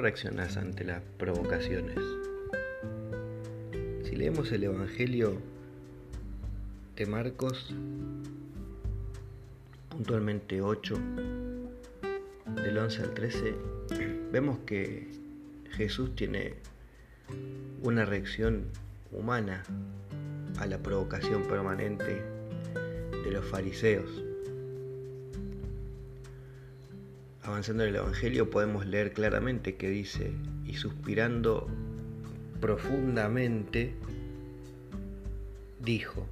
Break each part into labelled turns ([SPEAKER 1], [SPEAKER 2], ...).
[SPEAKER 1] reaccionás ante las provocaciones? Si leemos el Evangelio de Marcos, puntualmente 8, del 11 al 13, vemos que Jesús tiene una reacción humana a la provocación permanente de los fariseos. Avanzando en el Evangelio podemos leer claramente que dice, y suspirando profundamente, dijo,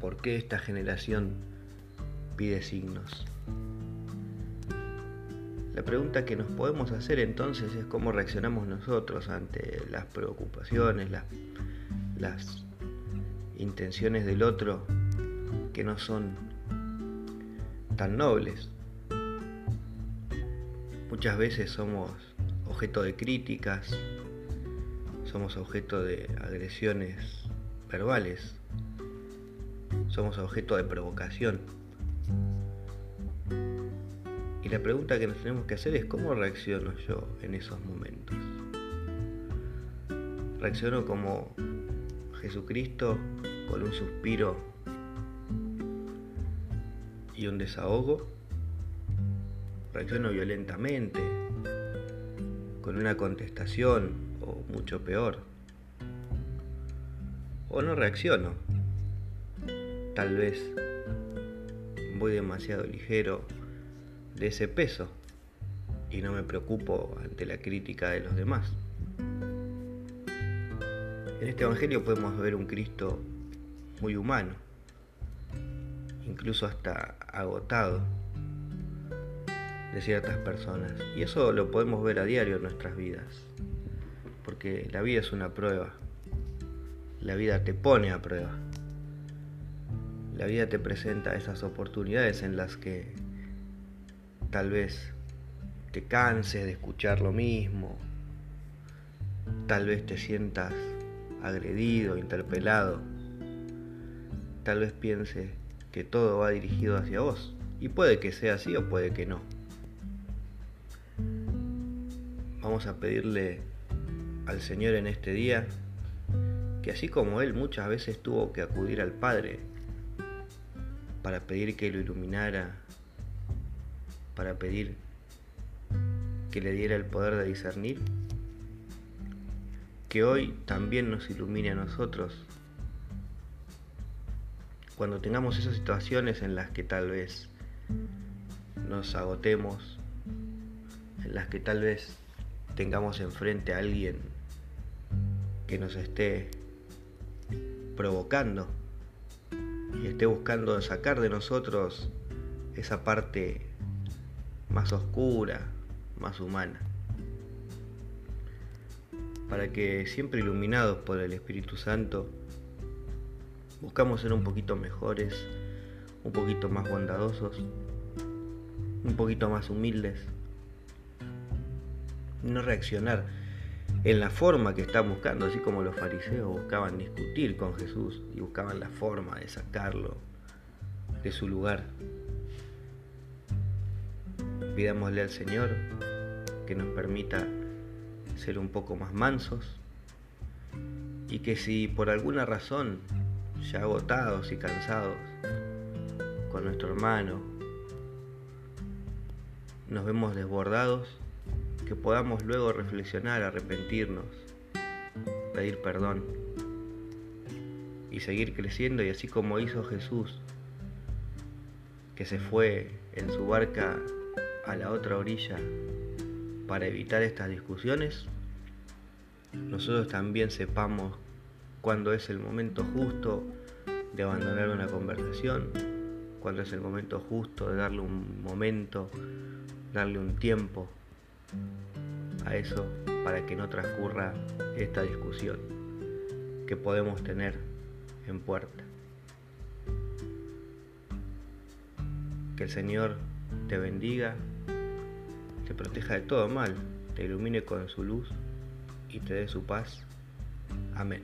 [SPEAKER 1] ¿por qué esta generación pide signos? La pregunta que nos podemos hacer entonces es cómo reaccionamos nosotros ante las preocupaciones, las, las intenciones del otro que no son tan nobles. Muchas veces somos objeto de críticas, somos objeto de agresiones verbales, somos objeto de provocación. Y la pregunta que nos tenemos que hacer es cómo reacciono yo en esos momentos. Reacciono como Jesucristo con un suspiro y un desahogo. Reacciono violentamente, con una contestación o mucho peor. O no reacciono. Tal vez voy demasiado ligero de ese peso y no me preocupo ante la crítica de los demás. En este Evangelio podemos ver un Cristo muy humano, incluso hasta agotado de ciertas personas. Y eso lo podemos ver a diario en nuestras vidas, porque la vida es una prueba, la vida te pone a prueba, la vida te presenta esas oportunidades en las que tal vez te canses de escuchar lo mismo, tal vez te sientas agredido, interpelado, tal vez pienses que todo va dirigido hacia vos. Y puede que sea así o puede que no. Vamos a pedirle al Señor en este día que así como Él muchas veces tuvo que acudir al Padre para pedir que lo iluminara, para pedir que le diera el poder de discernir, que hoy también nos ilumine a nosotros cuando tengamos esas situaciones en las que tal vez nos agotemos, en las que tal vez tengamos enfrente a alguien que nos esté provocando y esté buscando sacar de nosotros esa parte más oscura, más humana. Para que siempre iluminados por el Espíritu Santo, buscamos ser un poquito mejores, un poquito más bondadosos, un poquito más humildes. No reaccionar en la forma que están buscando, así como los fariseos buscaban discutir con Jesús y buscaban la forma de sacarlo de su lugar. Pidámosle al Señor que nos permita ser un poco más mansos y que si por alguna razón, ya agotados y cansados con nuestro hermano, nos vemos desbordados, que podamos luego reflexionar, arrepentirnos, pedir perdón y seguir creciendo y así como hizo Jesús, que se fue en su barca a la otra orilla para evitar estas discusiones, nosotros también sepamos cuándo es el momento justo de abandonar una conversación, cuándo es el momento justo de darle un momento, darle un tiempo a eso para que no transcurra esta discusión que podemos tener en puerta. Que el Señor te bendiga te proteja de todo mal, te ilumine con su luz y te dé su paz. Amén.